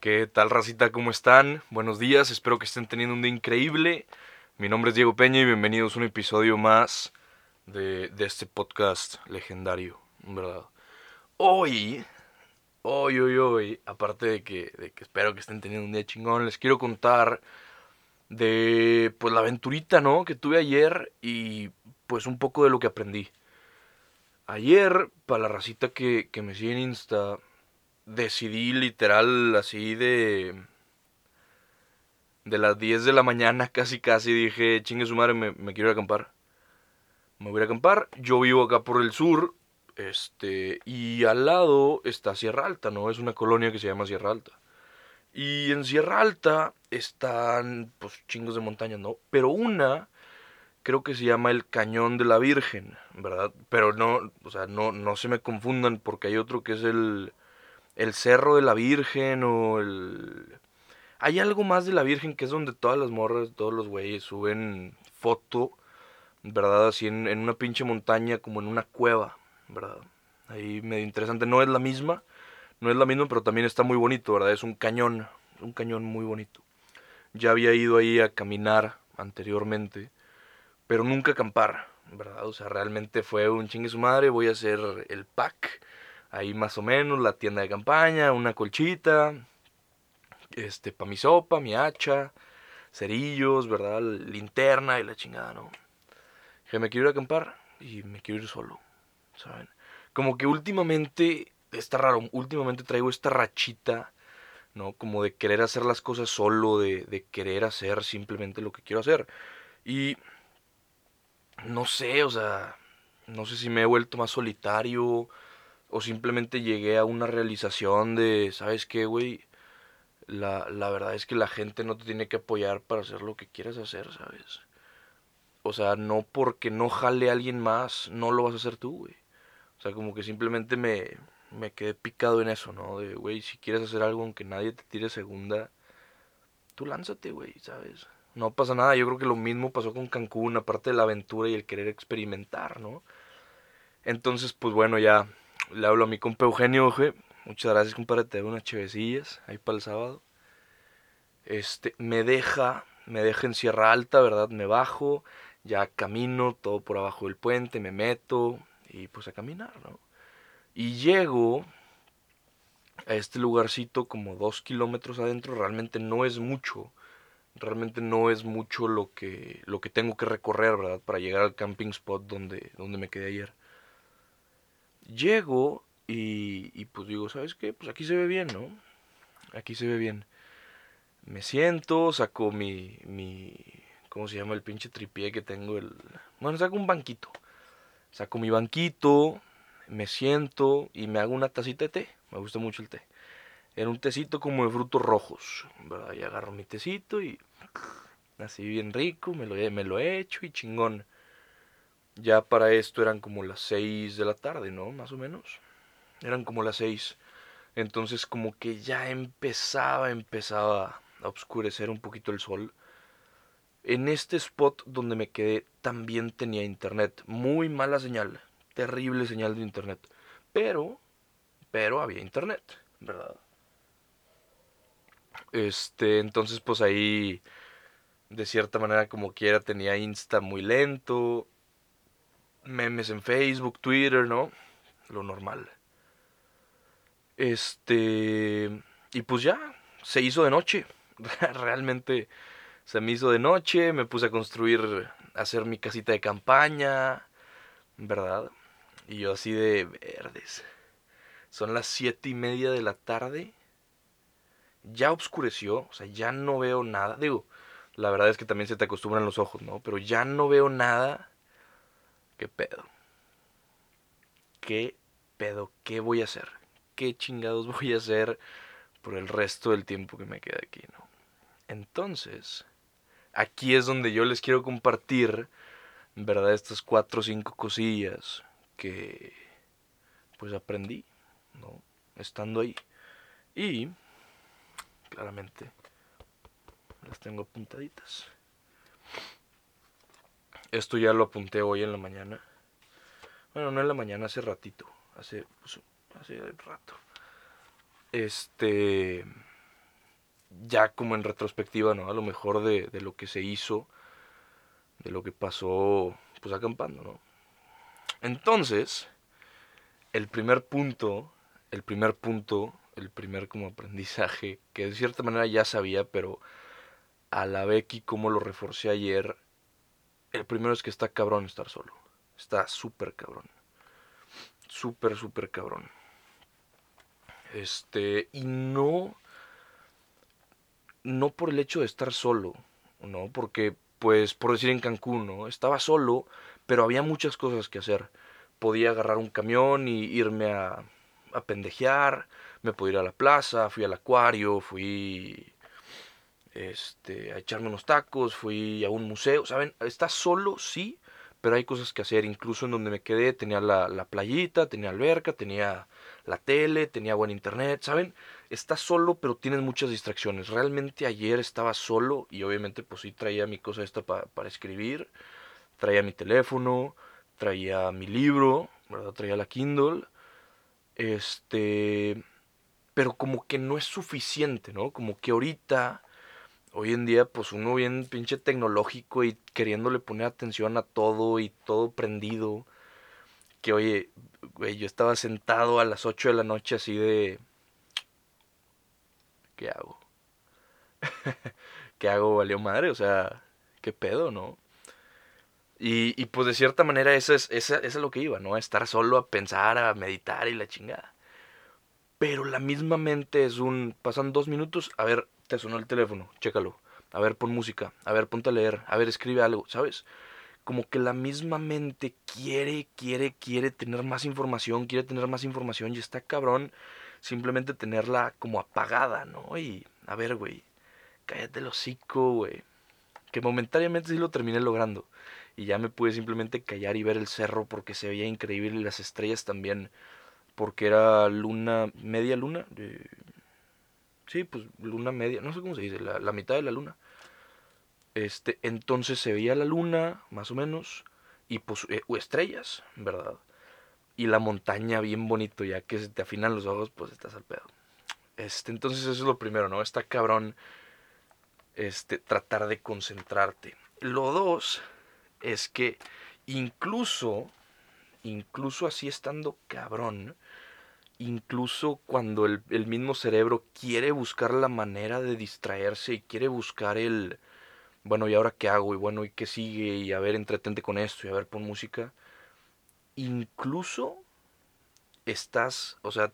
¿Qué tal, racita? ¿Cómo están? Buenos días, espero que estén teniendo un día increíble. Mi nombre es Diego Peña y bienvenidos a un episodio más de, este podcast legendario, ¿verdad? Hoy, hoy, hoy, hoy, aparte de que, de que espero que estén teniendo un día chingón, les quiero contar de pues la aventurita, ¿no? Que tuve ayer y pues un poco de lo que aprendí. Ayer, para la racita que, que me sigue en Insta, decidí literal así de... De las 10 de la mañana casi casi dije, chingue su madre, me, quiero ir a acampar. Me voy a acampar. Yo vivo acá por el sur. Este. Y al lado está Sierra Alta, ¿no? Es una colonia que se llama Sierra Alta. Y en Sierra Alta están, pues, chingos de montañas, ¿no? Pero una creo que se llama el Cañón de la Virgen, ¿verdad? Pero no, o sea, no, no se me confundan porque hay otro que es el, el Cerro de la Virgen o el... Hay algo más de la Virgen que es donde todas las morras, todos los güeyes suben foto, ¿verdad? Así en, en una pinche montaña, como en una cueva, ¿verdad? Ahí medio interesante. No es la misma, no es la misma, pero también está muy bonito, ¿verdad? Es un cañón, un cañón muy bonito. Ya había ido ahí a caminar anteriormente, pero nunca acampar, ¿verdad? O sea, realmente fue un chingue su madre, voy a hacer el pack ahí más o menos la tienda de campaña, una colchita, este, para mi sopa, mi hacha, cerillos, ¿verdad? Linterna y la chingada, ¿no? Que me quiero ir a acampar y me quiero ir solo, ¿saben? Como que últimamente, está raro, últimamente traigo esta rachita, ¿no? Como de querer hacer las cosas solo, de, de querer hacer simplemente lo que quiero hacer. Y no sé, o sea, no sé si me he vuelto más solitario o simplemente llegué a una realización de, ¿sabes qué, güey? La, la verdad es que la gente no te tiene que apoyar para hacer lo que quieras hacer, ¿sabes? O sea, no porque no jale alguien más, no lo vas a hacer tú, güey. O sea, como que simplemente me, me quedé picado en eso, ¿no? De, güey, si quieres hacer algo aunque nadie te tire segunda, tú lánzate, güey, ¿sabes? No pasa nada, yo creo que lo mismo pasó con Cancún, aparte de la aventura y el querer experimentar, ¿no? Entonces, pues bueno, ya le hablo a mi compa Eugenio. Muchas gracias, compadre. Te unas chevecillas ahí para el sábado. Este, me deja, me deja en Sierra Alta, ¿verdad? Me bajo, ya camino todo por abajo del puente, me meto y pues a caminar, ¿no? Y llego a este lugarcito como dos kilómetros adentro, realmente no es mucho, realmente no es mucho lo que, lo que tengo que recorrer, ¿verdad? Para llegar al camping spot donde, donde me quedé ayer. Llego y, pues digo, ¿sabes qué? Pues aquí se ve bien, ¿no? Aquí se ve bien. Me siento, saco mi, mi, ¿cómo se llama el pinche tripié que tengo? El, bueno, saco un banquito. Saco mi banquito, me siento y me hago una tacita de té. Me gusta mucho el té. Era un tecito como de frutos rojos. Y agarro mi tecito y así bien rico, me lo, me lo he hecho y chingón. Ya para esto eran como las 6 de la tarde, ¿no? Más o menos. Eran como las 6. Entonces como que ya empezaba, empezaba a oscurecer un poquito el sol. En este spot donde me quedé también tenía internet. Muy mala señal. Terrible señal de internet. Pero, pero había internet, ¿verdad? Este, entonces pues ahí, de cierta manera como quiera, tenía Insta muy lento memes en Facebook, Twitter, ¿no? Lo normal. Este. Y pues ya, se hizo de noche. Realmente se me hizo de noche. Me puse a construir, a hacer mi casita de campaña. ¿Verdad? Y yo así de verdes. Son las siete y media de la tarde. Ya oscureció, o sea, ya no veo nada. Digo, la verdad es que también se te acostumbran los ojos, ¿no? Pero ya no veo nada ¿Qué pedo? ¿Qué pedo? ¿Qué voy a hacer? ¿Qué chingados voy a hacer por el resto del tiempo que me queda aquí, no? Entonces, aquí es donde yo les quiero compartir, ¿verdad? Estas cuatro o cinco cosillas que pues aprendí, ¿no? Estando ahí. Y, claramente, las tengo apuntaditas. Esto ya lo apunté hoy en la mañana. Bueno, no en la mañana, hace ratito. Hace, pues, hace rato. Este. ya como en retrospectiva, ¿no? A lo mejor de, de lo que se hizo, de lo que pasó, pues acampando, ¿no? Entonces, el primer punto, el primer punto, el primer como aprendizaje, que de cierta manera ya sabía, pero a la Becky como lo reforcé ayer, el primero es que está cabrón estar solo. Está súper cabrón. Súper, súper cabrón. Este, y no, no por el hecho de estar solo, ¿no? Porque, pues, por decir en Cancún, ¿no? Estaba solo, pero había muchas cosas que hacer. Podía agarrar un camión y irme a, a pendejear, me podía ir a la plaza, fui al acuario, fui este, a echarme unos tacos, fui a un museo, ¿saben? Está solo, sí, pero hay cosas que hacer. Incluso en donde me quedé tenía la, la playita, tenía alberca, tenía la tele, tenía buen internet, ¿saben? Está solo, pero tienes muchas distracciones. Realmente ayer estaba solo y obviamente pues sí traía mi cosa esta para escribir, traía mi teléfono, traía mi libro, ¿verdad? Traía la Kindle. Este, pero como que no es suficiente, ¿no? Como que ahorita hoy en día, pues uno bien pinche tecnológico y queriéndole poner atención a todo y todo prendido. Que oye, güey, yo estaba sentado a las 8 de la noche así de... ¿Qué hago? ¿Qué hago? Valió madre, o sea, ¿qué pedo, no? Y, y pues de cierta manera eso es, eso es lo que iba, ¿no? Estar solo, a pensar, a meditar y la chingada. Pero la misma mente es un... Pasan dos minutos, a ver, te sonó el teléfono, chécalo. A ver, pon música, a ver, ponte a leer, a ver, escribe algo, ¿sabes? Como que la misma mente quiere, quiere, quiere tener más información, quiere tener más información y está cabrón simplemente tenerla como apagada, ¿no? Y, a ver, güey, cállate el hocico, güey. Que momentáneamente sí lo terminé logrando. Y ya me pude simplemente callar y ver el cerro porque se veía increíble y las estrellas también. Porque era luna, media luna, Sí, pues luna media, no sé cómo se dice, la, mitad de la luna. Este, entonces se veía la luna, más o menos, y pues eh, estrellas, ¿verdad? Y la montaña bien bonito, ya que se te afinan los ojos, pues estás al pedo. Este, entonces eso es lo primero, ¿no? Está cabrón este, tratar de concentrarte. Lo dos es que incluso, incluso así estando cabrón, incluso cuando el, mismo cerebro quiere buscar la manera de distraerse y quiere buscar el, bueno, ¿y ahora qué hago? Y bueno, ¿y qué sigue? Y a ver, entretente con esto y a ver, pon música. Incluso estás, o sea,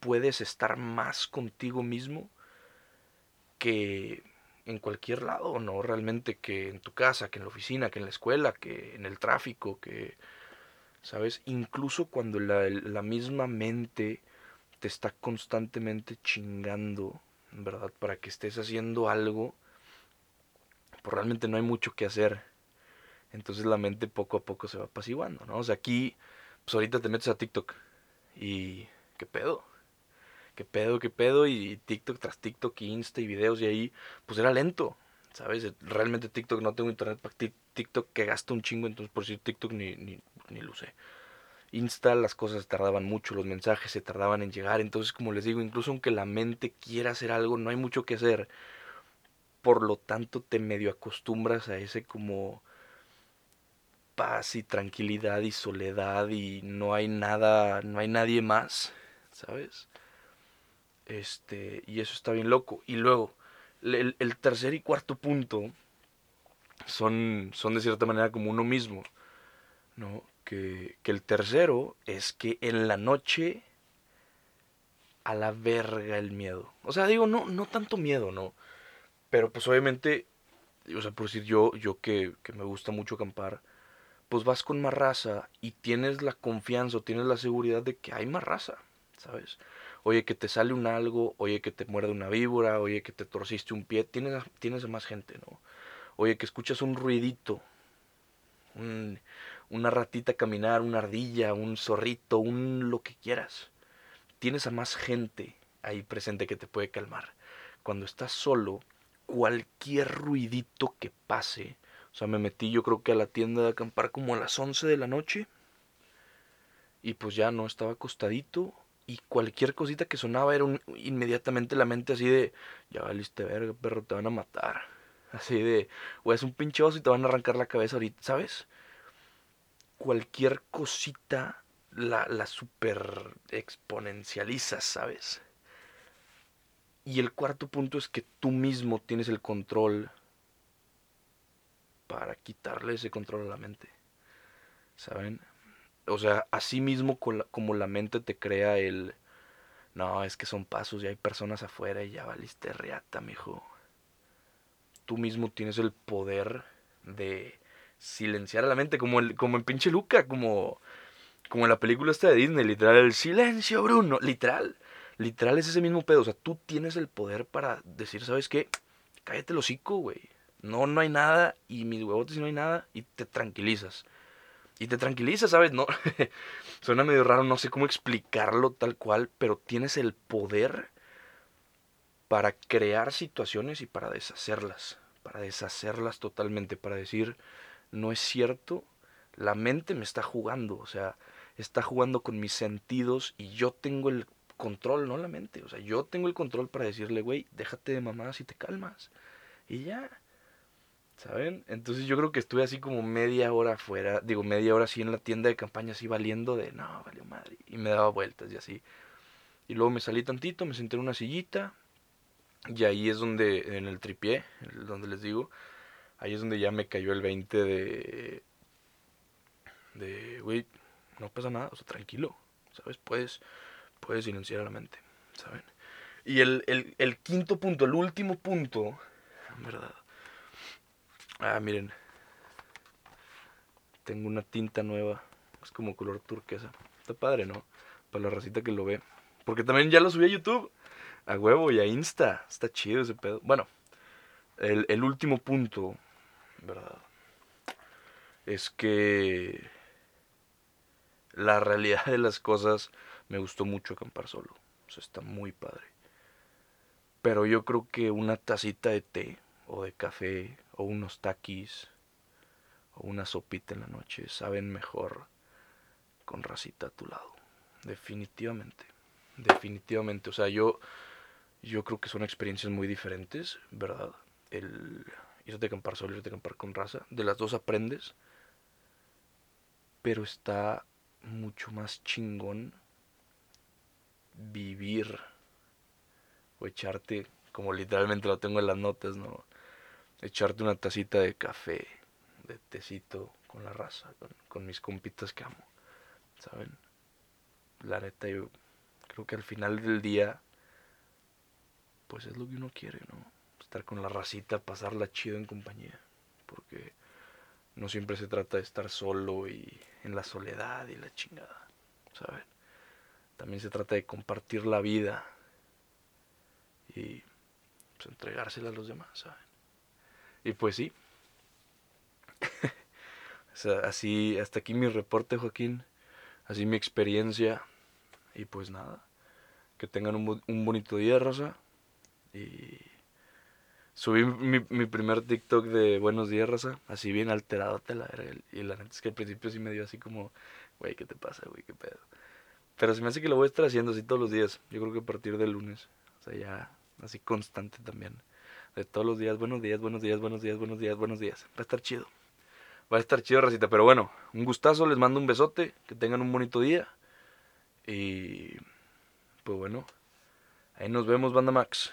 puedes estar más contigo mismo que en cualquier lado, ¿no? Realmente que en tu casa, que en la oficina, que en la escuela, que en el tráfico, que ¿sabes? Incluso cuando la, misma mente te está constantemente chingando, ¿verdad? Para que estés haciendo algo, pues realmente no hay mucho que hacer. Entonces la mente poco a poco se va apaciguando, ¿no? O sea, aquí, pues ahorita te metes a TikTok y... ¿Qué pedo? ¿Qué pedo? ¿Qué pedo? Y TikTok tras TikTok y Insta y videos y ahí, pues era lento, ¿sabes? Realmente TikTok no tengo internet para TikTok que gasta un chingo, entonces por si TikTok ni, ni, ni lo sé. Insta las cosas tardaban mucho, los mensajes se tardaban en llegar, entonces como les digo, incluso aunque la mente quiera hacer algo, no hay mucho que hacer. Por lo tanto te medio acostumbras a ese como paz y tranquilidad y soledad y no hay nada, no hay nadie más, ¿sabes? Este, y eso está bien loco. Y luego, el, el tercer y cuarto punto son, son de cierta manera como uno mismo, ¿no? Que, que el tercero es que en la noche a la verga el miedo. O sea, digo, no, no tanto miedo, ¿no? Pero pues obviamente, o sea, por decir yo, yo que, que me gusta mucho acampar, pues vas con más raza y tienes la confianza o tienes la seguridad de que hay más raza, ¿sabes? Oye, que te sale un algo, oye, que te muerde una víbora, oye, que te torciste un pie, tienes, tienes más gente, ¿no? Oye, que escuchas un ruidito, una ratita caminar, una ardilla, un zorrito, un lo que quieras. Tienes a más gente ahí presente que te puede calmar. Cuando estás solo, cualquier ruidito que pase, o sea, me metí yo creo que a la tienda de acampar como a las 11 de la noche y pues ya no estaba acostadito y cualquier cosita que sonaba era inmediatamente la mente así de, ya valiste verga, perro, te van a matar. Así de, o es un pinche oso y te van a arrancar la cabeza ahorita, ¿sabes? Cualquier cosita la, la super exponencializas, ¿sabes? Y el cuarto punto es que tú mismo tienes el control para quitarle ese control a la mente. ¿Saben? O sea, así mismo como la mente te crea el... No, es que son pasos y hay personas afuera y ya valiste reata, mijo. Tú mismo tienes el poder de silenciar a la mente, como, el, como en pinche Luca, como, como en la película esta de Disney, literal, el silencio, Bruno, literal. Literal es ese mismo pedo. O sea, tú tienes el poder para decir, ¿sabes qué? Cállate el hocico, güey. No, no hay nada. Y mis huevotes, no hay nada. Y te tranquilizas. Y te tranquilizas, ¿sabes? No. Suena medio raro, no sé cómo explicarlo tal cual. Pero tienes el poder para crear situaciones y para deshacerlas. Para deshacerlas totalmente. Para decir, no es cierto. La mente me está jugando. O sea, está jugando con mis sentidos. Y yo tengo el control, no la mente. O sea, yo tengo el control para decirle, güey, déjate de mamás y te calmas. Y ya. ¿Saben? Entonces yo creo que estuve así como media hora afuera, digo media hora así en la tienda de campaña, así valiendo de, no, valió madre. Y me daba vueltas y así. Y luego me salí tantito, me senté en una sillita. Y ahí es donde, en el tripié, donde les digo, ahí es donde ya me cayó el 20 de, de, güey, no pasa nada, o sea, tranquilo, ¿sabes? Puedes, puede silenciar a la mente, ¿saben? Y el, el, quinto punto, el último punto, verdad. Ah, miren. Tengo una tinta nueva. Es como color turquesa. Está padre, ¿no? Para la racita que lo ve. Porque también ya lo subí a YouTube. A huevo y a Insta. Está chido ese pedo. Bueno, el, el último punto, ¿verdad? Es que la realidad de las cosas me gustó mucho acampar solo. O sea, está muy padre. Pero yo creo que una tacita de té o de café o unos taquis o una sopita en la noche saben mejor con racita a tu lado. Definitivamente. Definitivamente. O sea, yo, yo creo que son experiencias muy diferentes, ¿verdad? El irte a acampar solo, irte a acampar con raza. De las dos aprendes. Pero está mucho más chingón vivir o echarte, como literalmente lo tengo en las notas, ¿no? Echarte una tacita de café, de tecito con la raza, con, mis compitas que amo, ¿saben? La neta, yo creo que al final del día, pues es lo que uno quiere, ¿no? Estar con la racita, pasarla chido en compañía, porque no siempre se trata de estar solo y en la soledad y la chingada, ¿saben? También se trata de compartir la vida y pues, entregársela a los demás, ¿saben? Y pues sí. o sea, así, hasta aquí mi reporte, Joaquín. Así mi experiencia. Y pues nada. Que tengan un, un bonito día, Rosa. Y subí mi, mi, primer TikTok de Buenos días, Rosa. Así bien alterado, te la. Y la neta es que al principio sí me dio así como, güey, ¿qué te pasa, güey? ¿Qué pedo? Pero se me hace que lo voy a estar haciendo así todos los días. Yo creo que a partir del lunes. O sea, ya así constante también. De todos los días, buenos días, buenos días, buenos días, buenos días, buenos días. Va a estar chido. Va a estar chido, racita. Pero bueno, un gustazo, les mando un besote. Que tengan un bonito día. Y pues bueno, ahí nos vemos, Banda Max.